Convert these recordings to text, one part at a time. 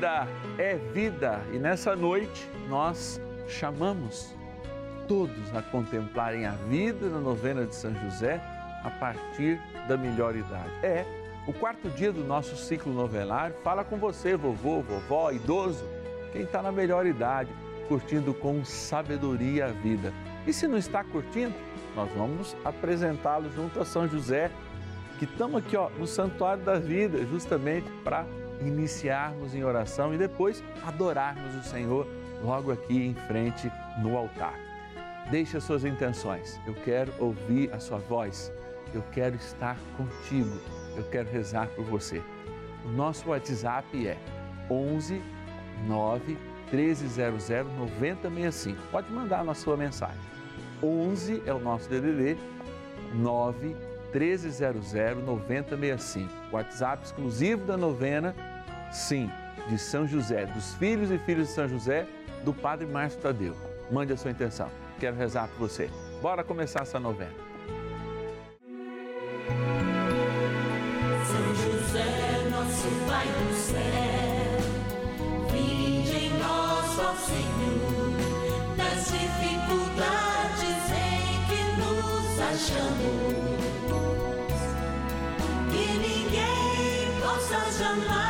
vida é vida e nessa noite nós chamamos todos a contemplarem a vida na novena de São José a partir da melhor idade. É, o quarto dia do nosso ciclo novenário fala com você, vovô, vovó, idoso, quem está na melhor idade, curtindo com sabedoria a vida. E se não está curtindo, nós vamos apresentá-lo junto a São José, que estamos aqui ó, no Santuário da Vida, justamente para iniciarmos em oração e depois adorarmos o Senhor logo aqui em frente no altar. Deixe as suas intenções. Eu quero ouvir a sua voz. Eu quero estar contigo. Eu quero rezar por você. O nosso WhatsApp é 11 9 1300 9065. Pode mandar na sua mensagem. 11 é o nosso DDD 9 1300 9065. WhatsApp exclusivo da novena, sim, de São José, dos filhos e filhas de São José, do Padre Márcio Tadeu. Mande a sua intenção. Quero rezar por você. Bora começar essa novena. São José, nosso Pai do céu, vinde em nós, ó Senhor, nas dificuldades em que nos achamos. Que ninguém possa jamais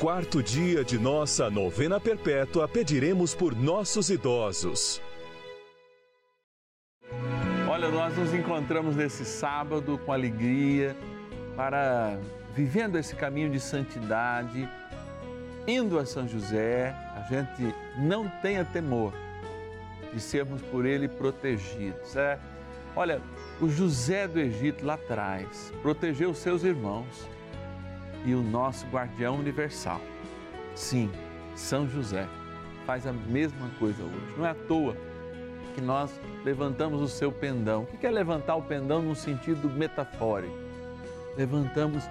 quarto dia de nossa novena perpétua, pediremos por nossos idosos. Olha, nós nos encontramos nesse sábado com alegria para vivendo esse caminho de santidade, indo a São José, a gente não tenha temor de sermos por ele protegidos. É, olha, o José do Egito lá atrás protegeu os seus irmãos e o nosso guardião universal. Sim, São José faz a mesma coisa hoje. Não é à toa que nós levantamos o seu pendão. O que é levantar o pendão no sentido metafórico? Levantamos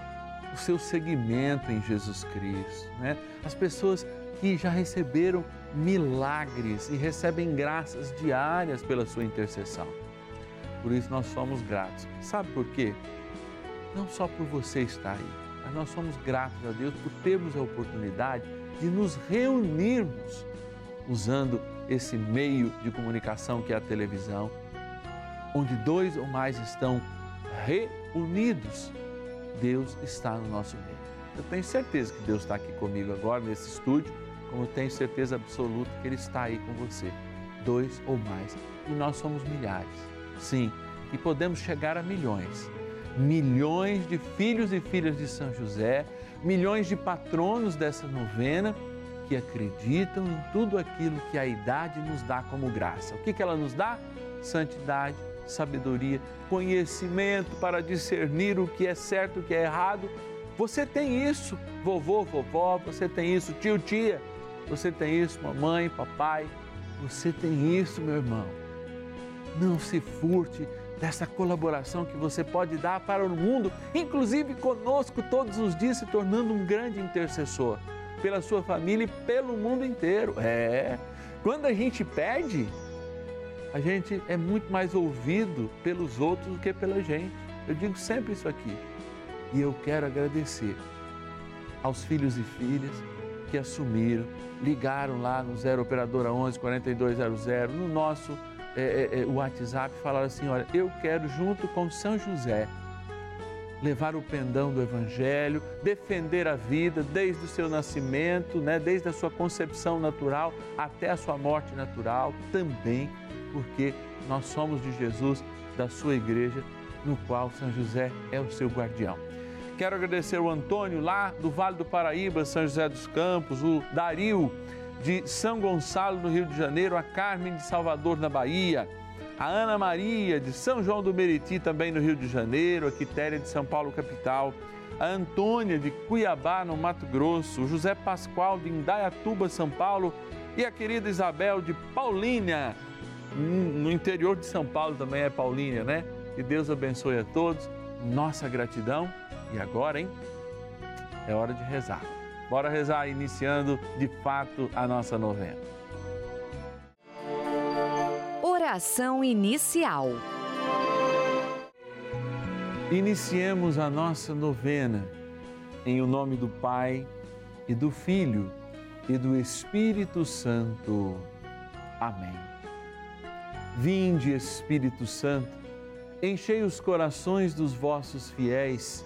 o seu seguimento em Jesus Cristo. Né? As pessoas que já receberam milagres e recebem graças diárias pela sua intercessão. Por isso nós somos gratos. Sabe por quê? Não só por você estar aí, mas nós somos gratos a Deus por termos a oportunidade de nos reunirmos usando esse meio de comunicação que é a televisão, onde dois ou mais estão reunidos, Deus está no nosso meio. Eu tenho certeza que Deus está aqui comigo agora nesse estúdio, como eu tenho certeza absoluta que Ele está aí com você. Dois ou mais. E nós somos milhares. Sim, e podemos chegar a milhões. Milhões de filhos e filhas de São José, milhões de patronos dessa novena que acreditam em tudo aquilo que a idade nos dá como graça. O que, que ela nos dá? Santidade, sabedoria, conhecimento para discernir o que é certo e o que é errado. Você tem isso, vovô, vovó, você tem isso, tio, tia, você tem isso, mamãe, papai, você tem isso, meu irmão. Não se furte dessa colaboração que você pode dar para o mundo, inclusive conosco todos os dias, se tornando um grande intercessor pela sua família e pelo mundo inteiro. É, Quando a gente pede, a gente é muito mais ouvido pelos outros do que pela gente. Eu digo sempre isso aqui. E eu quero agradecer aos filhos e filhas que assumiram, ligaram lá no 0 operadora 11 4200, no nosso é, é, WhatsApp, falaram assim: olha, eu quero junto com São José levar o pendão do Evangelho, defender a vida desde o seu nascimento, né, desde a sua concepção natural até a sua morte natural, também porque nós somos de Jesus, da sua igreja, no qual São José é o seu guardião. Quero agradecer o Antônio lá do Vale do Paraíba, São José dos Campos, o Dario de São Gonçalo, no Rio de Janeiro, a Carmen de Salvador, na Bahia, a Ana Maria de São João do Meriti, também no Rio de Janeiro, a Quitéria de São Paulo, capital, a Antônia de Cuiabá, no Mato Grosso, o José Pascoal de Indaiatuba, São Paulo e a querida Isabel de Paulínia, no interior de São Paulo também é Paulínia, né? Que Deus abençoe a todos, nossa gratidão. E agora, hein? É hora de rezar. Bora rezar, iniciando de fato a nossa novena. Oração inicial. Iniciemos a nossa novena em o nome do Pai e do Filho e do Espírito Santo. Amém. Vinde, Espírito Santo, enchei os corações dos vossos fiéis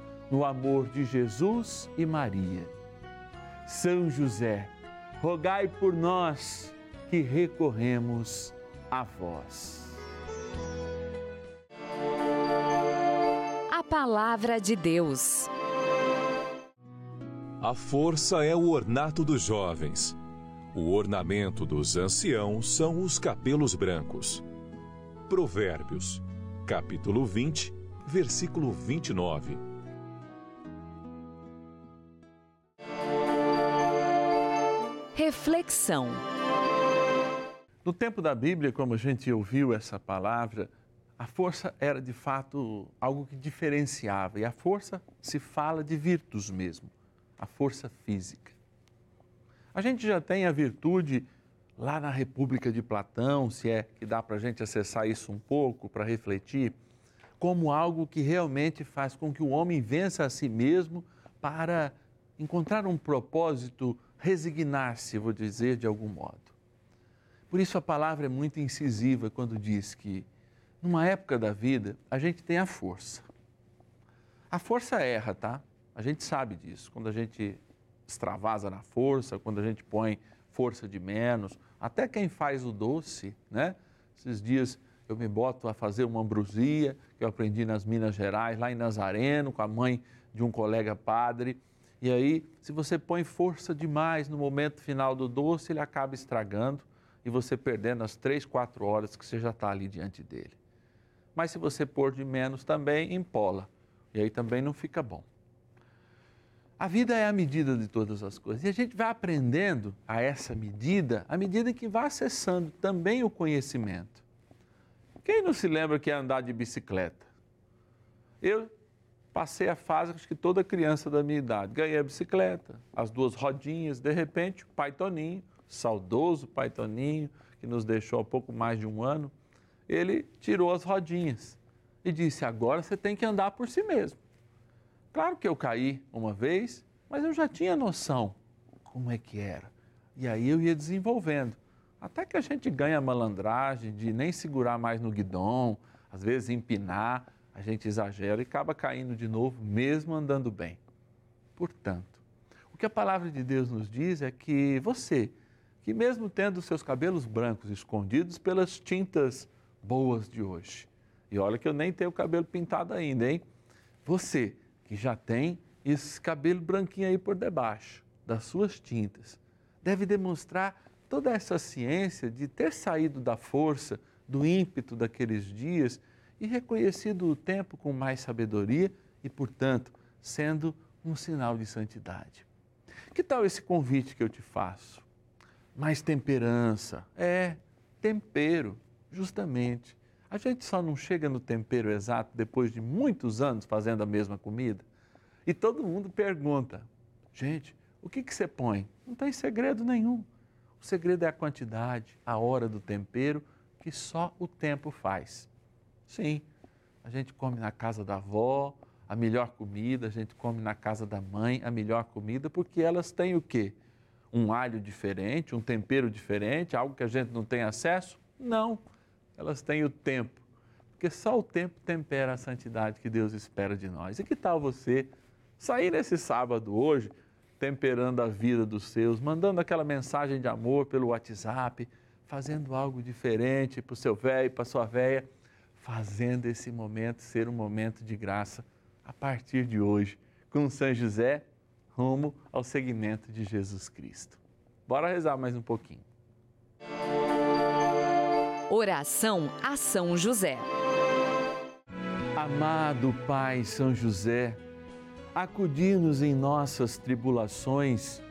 no amor de Jesus e Maria. São José, rogai por nós que recorremos a vós. A palavra de Deus. A força é o ornato dos jovens. O ornamento dos anciãos são os cabelos brancos. Provérbios, capítulo 20, versículo 29. Reflexão. No tempo da Bíblia, como a gente ouviu essa palavra, a força era de fato algo que diferenciava, e a força se fala de virtus mesmo, a força física. A gente já tem a virtude lá na República de Platão, se é que dá para a gente acessar isso um pouco, para refletir, como algo que realmente faz com que o homem vença a si mesmo para encontrar um propósito, resignar-se, vou dizer, de algum modo. Por isso a palavra é muito incisiva quando diz que, numa época da vida, a gente tem a força. A força erra, tá? A gente sabe disso. Quando a gente extravasa na força, quando a gente põe força de menos, até quem faz o doce, né? Esses dias eu me boto a fazer uma ambrosia, que eu aprendi nas Minas Gerais, lá em Nazareno, com a mãe de um colega padre. E aí, se você põe força demais no momento final do doce, ele acaba estragando e você perdendo as três, quatro horas que você já está ali diante dele. Mas se você pôr de menos também, empola. E aí também não fica bom. A vida é a medida de todas as coisas. E a gente vai aprendendo a essa medida à medida que vai acessando também o conhecimento. Quem não se lembra que é andar de bicicleta? Eu passei a fase, acho que toda criança da minha idade. Ganhei a bicicleta, as duas rodinhas, de repente, o pai Toninho, saudoso pai Toninho, que nos deixou há pouco mais de um ano, ele tirou as rodinhas e disse: agora você tem que andar por si mesmo. Claro que eu caí uma vez, mas eu já tinha noção como é que era. E aí eu ia desenvolvendo. Até que a gente ganha a malandragem de nem segurar mais no guidão, às vezes empinar, a gente exagera e acaba caindo de novo, mesmo andando bem. Portanto, o que a palavra de Deus nos diz é que você, que mesmo tendo seus cabelos brancos escondidos pelas tintas boas de hoje, e olha que eu nem tenho o cabelo pintado ainda, hein? Você que já tem esse cabelo branquinho aí por debaixo das suas tintas, deve demonstrar toda essa ciência de ter saído da força, do ímpeto daqueles dias e reconhecido o tempo com mais sabedoria e, portanto, sendo um sinal de santidade. Que tal esse convite que eu te faço? Mais temperança. É, tempero, justamente. A gente só não chega no tempero exato depois de muitos anos fazendo a mesma comida. E todo mundo pergunta: gente, o que, que você põe? Não tem segredo nenhum. O segredo é a quantidade, a hora do tempero, que só o tempo faz. Sim, a gente come na casa da avó a melhor comida, a gente come na casa da mãe a melhor comida, porque elas têm o quê? Um alho diferente, um tempero diferente, algo que a gente não tem acesso? Não elas têm o tempo. Porque só o tempo tempera a santidade que Deus espera de nós. E que tal você sair nesse sábado hoje, temperando a vida dos seus, mandando aquela mensagem de amor pelo WhatsApp, fazendo algo diferente para o seu velho, para a sua velha, fazendo esse momento ser um momento de graça a partir de hoje, com São José, rumo ao seguimento de Jesus Cristo. Bora rezar mais um pouquinho. Oração a São José. Amado Pai São José, acudir-nos em nossas tribulações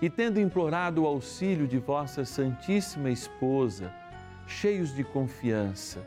e, tendo implorado o auxílio de vossa Santíssima Esposa, cheios de confiança,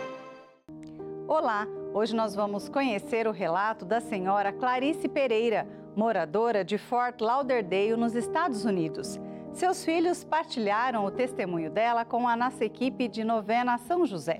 Olá, hoje nós vamos conhecer o relato da senhora Clarice Pereira, moradora de Fort Lauderdale, nos Estados Unidos. Seus filhos partilharam o testemunho dela com a nossa equipe de novena São José.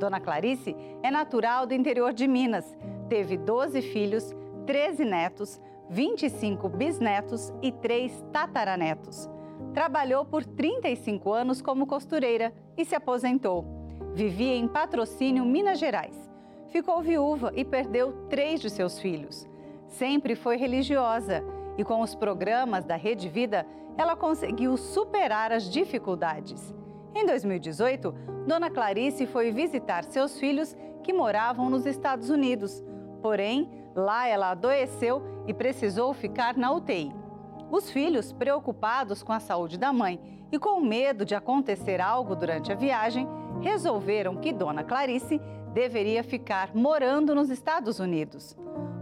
Dona Clarice é natural do interior de Minas. Teve 12 filhos, 13 netos, 25 bisnetos e 3 tataranetos. Trabalhou por 35 anos como costureira e se aposentou. Vivia em patrocínio Minas Gerais. Ficou viúva e perdeu três de seus filhos. Sempre foi religiosa e, com os programas da Rede Vida, ela conseguiu superar as dificuldades. Em 2018, Dona Clarice foi visitar seus filhos que moravam nos Estados Unidos. Porém, lá ela adoeceu e precisou ficar na UTI. Os filhos, preocupados com a saúde da mãe e com medo de acontecer algo durante a viagem, resolveram que Dona Clarice deveria ficar morando nos Estados Unidos.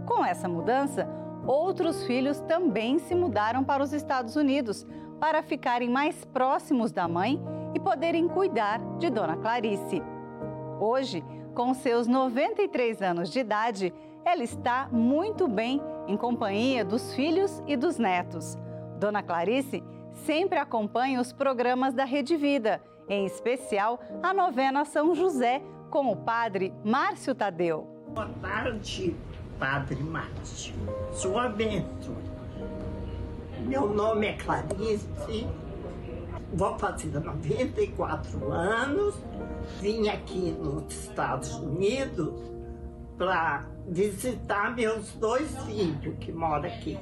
Com essa mudança, outros filhos também se mudaram para os Estados Unidos para ficarem mais próximos da mãe e poderem cuidar de Dona Clarice. Hoje, com seus 93 anos de idade, ela está muito bem em companhia dos filhos e dos netos. Dona Clarice sempre acompanha os programas da Rede Vida, em especial a novena São José, com o padre Márcio Tadeu. Boa tarde, Padre Márcio. Sua bênção. Meu nome é Clarice, vou fazer 94 anos. Vim aqui nos Estados Unidos para visitar meus dois filhos que moram aqui.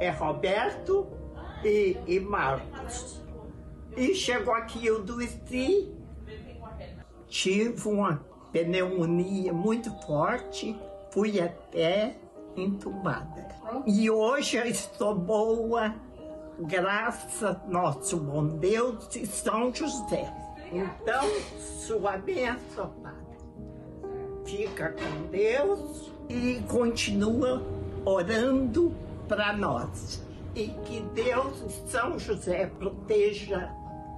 É Roberto e, e Marcos. E chegou aqui eu adoeci, tive uma pneumonia muito forte, fui até entubada. E hoje eu estou boa, graças a nosso bom Deus e São José. Então, sua bênção, Padre. Fica com Deus e continua orando para nós. E que Deus e São José proteja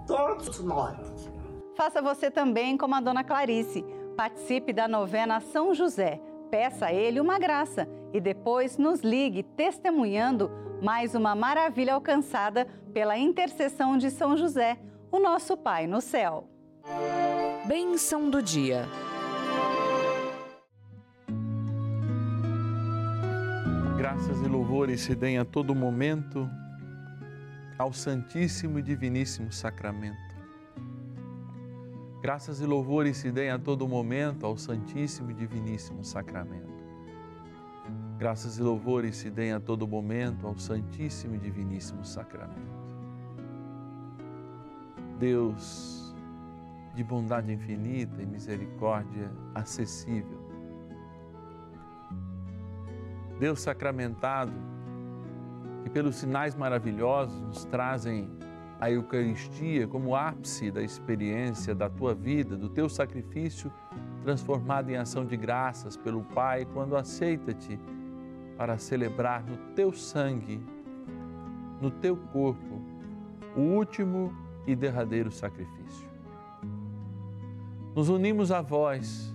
todos nós. Faça você também como a Dona Clarice. Participe da novena São José. Peça a ele uma graça e depois nos ligue testemunhando mais uma maravilha alcançada pela intercessão de São José, o nosso Pai no céu. Bênção do dia. Graças e louvores se deem a todo momento ao Santíssimo e Diviníssimo Sacramento. Graças e louvores se deem a todo momento ao Santíssimo e Diviníssimo Sacramento. Graças e louvores se deem a todo momento ao Santíssimo e Diviníssimo Sacramento. Deus de bondade infinita e misericórdia acessível, Deus sacramentado, que pelos sinais maravilhosos nos trazem a Eucaristia como ápice da experiência da tua vida, do teu sacrifício transformado em ação de graças pelo Pai quando aceita-te para celebrar no teu sangue, no teu corpo, o último e derradeiro sacrifício. Nos unimos a vós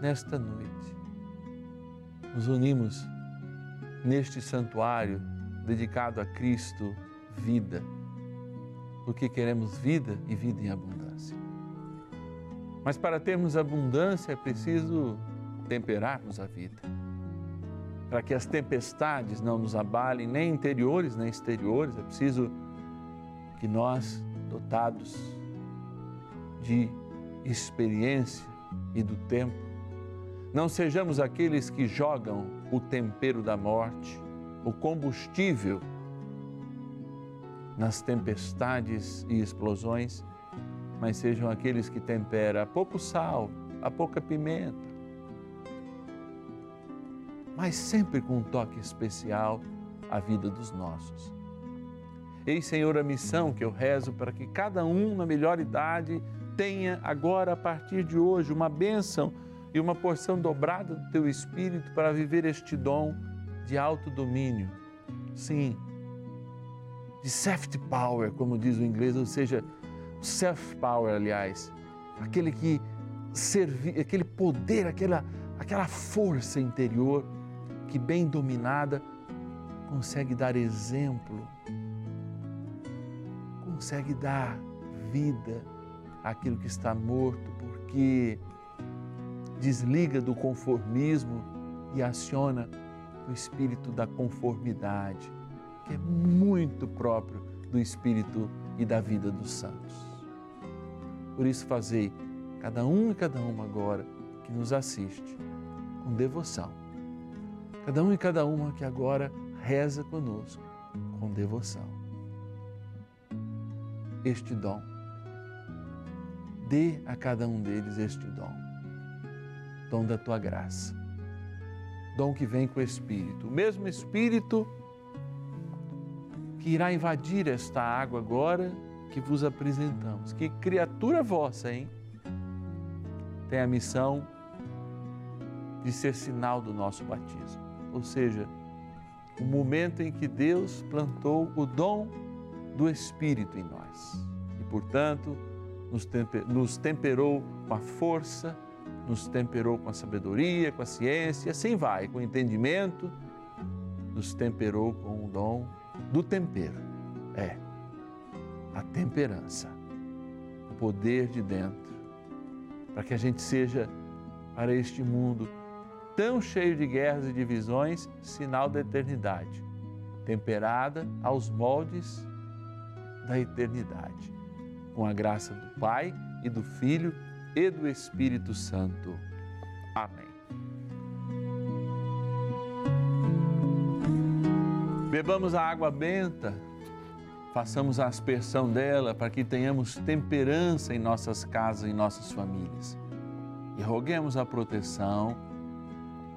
nesta noite nos unimos neste santuário dedicado a Cristo, vida, porque queremos vida e vida em abundância. Mas para termos abundância é preciso temperarmos a vida, para que as tempestades não nos abalem, nem interiores nem exteriores, é preciso que nós, dotados de experiência e do tempo, não sejamos aqueles que jogam o tempero da morte, o combustível nas tempestades e explosões, mas sejam aqueles que temperam a pouco sal, a pouca pimenta, mas sempre com um toque especial a vida dos nossos. Eis, Senhor, a missão que eu rezo para que cada um, na melhor idade, tenha agora, a partir de hoje, uma bênção e uma porção dobrada do teu espírito para viver este dom de autodomínio. Sim, de soft power, como diz o inglês, ou seja, self power, aliás, aquele que serve, aquele poder, aquela aquela força interior que bem dominada consegue dar exemplo consegue dar vida àquilo que está morto, porque desliga do conformismo e aciona o espírito da conformidade, que é muito próprio do espírito e da vida dos santos. Por isso, fazei cada um e cada uma agora que nos assiste com devoção. Cada um e cada uma que agora reza conosco com devoção. Este dom. Dê a cada um deles este dom. Dom da tua graça. Dom que vem com o Espírito. O mesmo Espírito que irá invadir esta água agora que vos apresentamos. Que criatura vossa, hein? Tem a missão de ser sinal do nosso batismo. Ou seja, o momento em que Deus plantou o dom do Espírito em nós. E, portanto, nos temperou com a força, nos temperou com a sabedoria, com a ciência, assim vai, com o entendimento, nos temperou com o dom do tempero. É, a temperança, o poder de dentro, para que a gente seja para este mundo tão cheio de guerras e divisões, sinal da eternidade, temperada aos moldes da eternidade, com a graça do Pai e do Filho e do Espírito Santo. Amém. Bebamos a água benta, façamos a aspersão dela para que tenhamos temperança em nossas casas e nossas famílias. E roguemos a proteção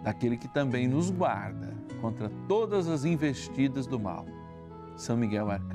daquele que também nos guarda contra todas as investidas do mal. São Miguel Arcanjo.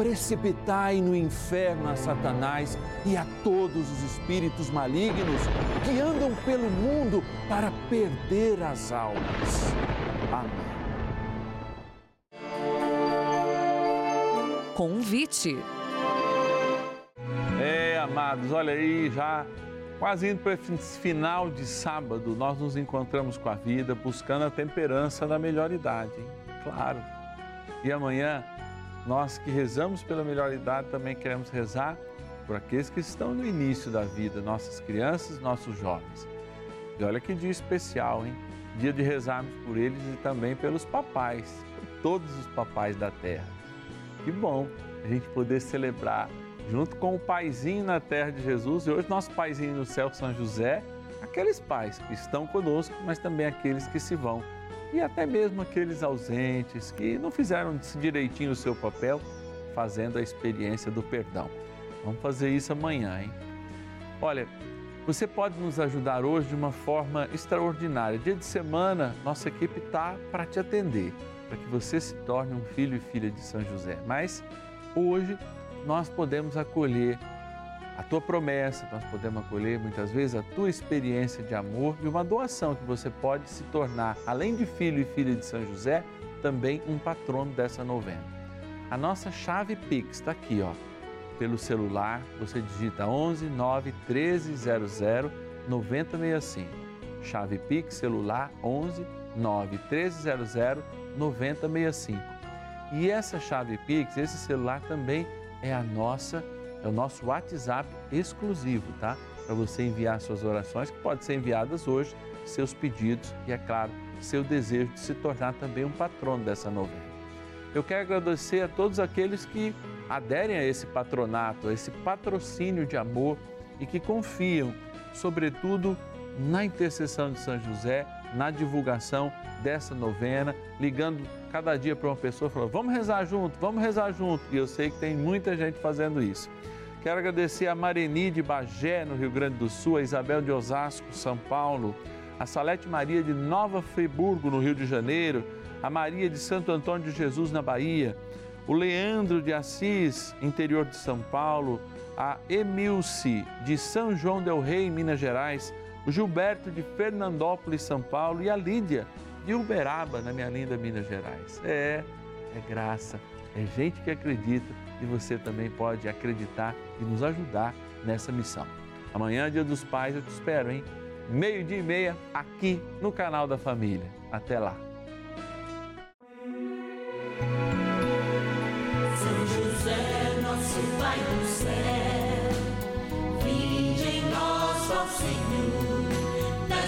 precipitai no inferno a Satanás e a todos os espíritos malignos que andam pelo mundo para perder as almas. Amém. Convite. É, amados, olha aí, já quase indo para esse final de sábado, nós nos encontramos com a vida, buscando a temperança da melhor idade, hein? claro. E amanhã, nós que rezamos pela melhor idade, também queremos rezar por aqueles que estão no início da vida, nossas crianças, nossos jovens. E olha que dia especial, hein? Dia de rezarmos por eles e também pelos papais, por todos os papais da terra. Que bom a gente poder celebrar junto com o paizinho na terra de Jesus e hoje nosso paizinho no céu, São José, aqueles pais que estão conosco, mas também aqueles que se vão e até mesmo aqueles ausentes que não fizeram direitinho o seu papel, fazendo a experiência do perdão. Vamos fazer isso amanhã, hein? Olha, você pode nos ajudar hoje de uma forma extraordinária. Dia de semana, nossa equipe está para te atender, para que você se torne um filho e filha de São José. Mas hoje nós podemos acolher a tua promessa, nós podemos acolher muitas vezes a tua experiência de amor e uma doação que você pode se tornar, além de filho e filha de São José, também um patrono dessa novena. A nossa chave Pix está aqui, ó. Pelo celular, você digita 11 9 1300 9065. Chave Pix celular 11 9 1300 9065. E essa chave Pix, esse celular também é a nossa, é o nosso WhatsApp exclusivo, tá? Para você enviar suas orações, que podem ser enviadas hoje, seus pedidos e, é claro, seu desejo de se tornar também um patrono dessa novena. Eu quero agradecer a todos aqueles que aderem a esse patronato, a esse patrocínio de amor e que confiam, sobretudo, na intercessão de São José, na divulgação dessa novena, ligando cada dia para uma pessoa falando: vamos rezar junto, vamos rezar junto. E eu sei que tem muita gente fazendo isso. Quero agradecer a Mareni de Bagé, no Rio Grande do Sul, a Isabel de Osasco, São Paulo, a Salete Maria de Nova Friburgo, no Rio de Janeiro, a Maria de Santo Antônio de Jesus, na Bahia, o Leandro de Assis, interior de São Paulo, a Emilce de São João del Rei, Minas Gerais, Gilberto de Fernandópolis, São Paulo e a Lídia de Uberaba, na minha linda Minas Gerais. É, é graça, é gente que acredita e você também pode acreditar e nos ajudar nessa missão. Amanhã, dia dos pais, eu te espero, hein? Meio-dia e meia, aqui no canal da Família. Até lá. Pai do céu, vinde em nós, ó Senhor,